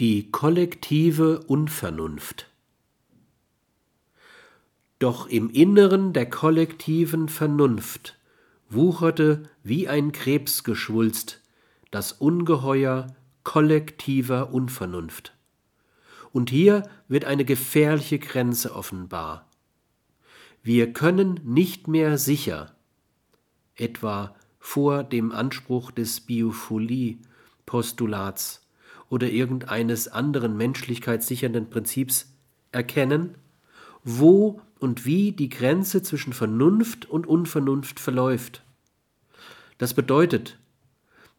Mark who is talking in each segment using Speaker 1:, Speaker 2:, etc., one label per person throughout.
Speaker 1: Die kollektive Unvernunft. Doch im Inneren der kollektiven Vernunft wucherte wie ein Krebsgeschwulst das Ungeheuer kollektiver Unvernunft. Und hier wird eine gefährliche Grenze offenbar. Wir können nicht mehr sicher, etwa vor dem Anspruch des Biophilie-Postulats, oder irgendeines anderen menschlichkeitssichernden Prinzips erkennen, wo und wie die Grenze zwischen Vernunft und Unvernunft verläuft. Das bedeutet,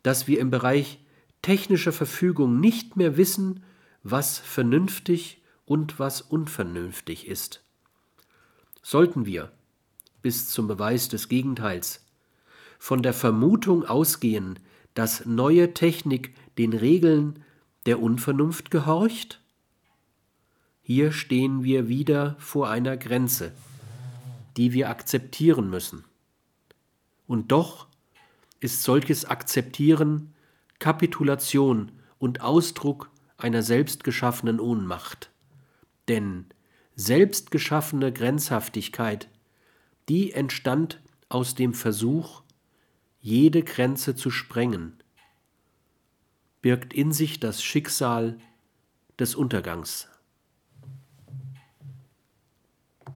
Speaker 1: dass wir im Bereich technischer Verfügung nicht mehr wissen, was vernünftig und was unvernünftig ist. Sollten wir, bis zum Beweis des Gegenteils, von der Vermutung ausgehen, dass neue Technik den Regeln der Unvernunft gehorcht? Hier stehen wir wieder vor einer Grenze, die wir akzeptieren müssen. Und doch ist solches Akzeptieren Kapitulation und Ausdruck einer selbstgeschaffenen Ohnmacht. Denn selbstgeschaffene Grenzhaftigkeit, die entstand aus dem Versuch, jede Grenze zu sprengen birgt in sich das Schicksal des Untergangs.